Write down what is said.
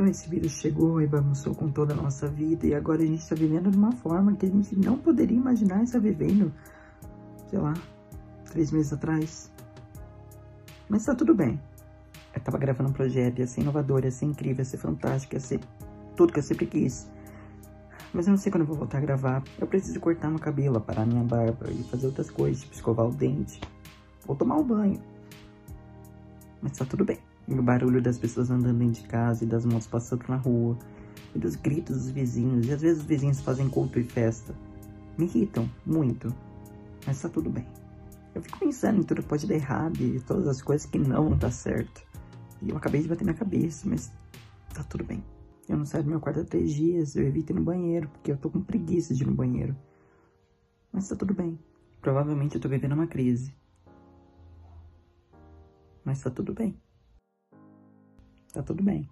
Então esse vírus chegou e bagunçou com toda a nossa vida e agora a gente está vivendo de uma forma que a gente não poderia imaginar estar vivendo, sei lá, três meses atrás. Mas tá tudo bem. Eu tava gravando um projeto, ia ser inovador, ia ser incrível, ia ser fantástico, ia ser tudo que eu sempre quis. Mas eu não sei quando eu vou voltar a gravar. Eu preciso cortar meu cabelo, parar minha barba e fazer outras coisas, tipo escovar o dente. Ou tomar um banho. Mas tá tudo bem. E o barulho das pessoas andando dentro de casa e das motos passando na rua. E dos gritos dos vizinhos. E às vezes os vizinhos fazem culto e festa. Me irritam muito. Mas tá tudo bem. Eu fico pensando em tudo que pode dar errado e todas as coisas que não dar certo. E eu acabei de bater na cabeça, mas tá tudo bem. Eu não saio do meu quarto há três dias, eu evito ir no banheiro, porque eu tô com preguiça de ir no banheiro. Mas tá tudo bem. Provavelmente eu tô vivendo uma crise. Mas tá tudo bem. Tá tudo bem.